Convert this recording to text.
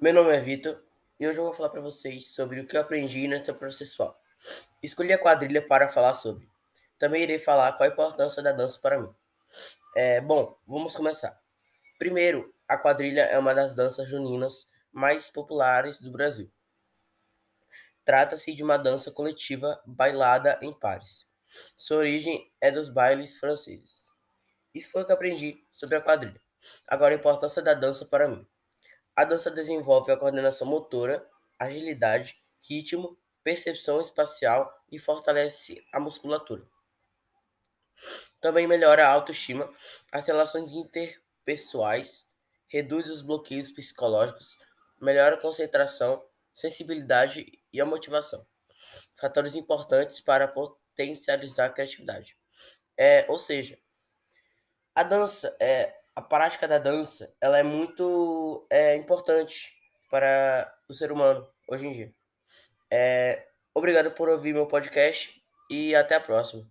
Meu nome é Vitor e hoje eu vou falar para vocês sobre o que eu aprendi nessa processual. Escolhi a quadrilha para falar sobre. Também irei falar qual a importância da dança para mim. É, bom, vamos começar. Primeiro, a quadrilha é uma das danças juninas mais populares do Brasil. Trata-se de uma dança coletiva bailada em pares. Sua origem é dos bailes franceses. Isso foi o que aprendi sobre a quadrilha. Agora, a importância da dança para mim. A dança desenvolve a coordenação motora, agilidade, ritmo, percepção espacial e fortalece a musculatura. Também melhora a autoestima, as relações interpessoais, reduz os bloqueios psicológicos, melhora a concentração, sensibilidade e a motivação. Fatores importantes para potencializar a criatividade. É, ou seja, a dança é a prática da dança ela é muito é, importante para o ser humano hoje em dia. É, obrigado por ouvir meu podcast e até a próxima.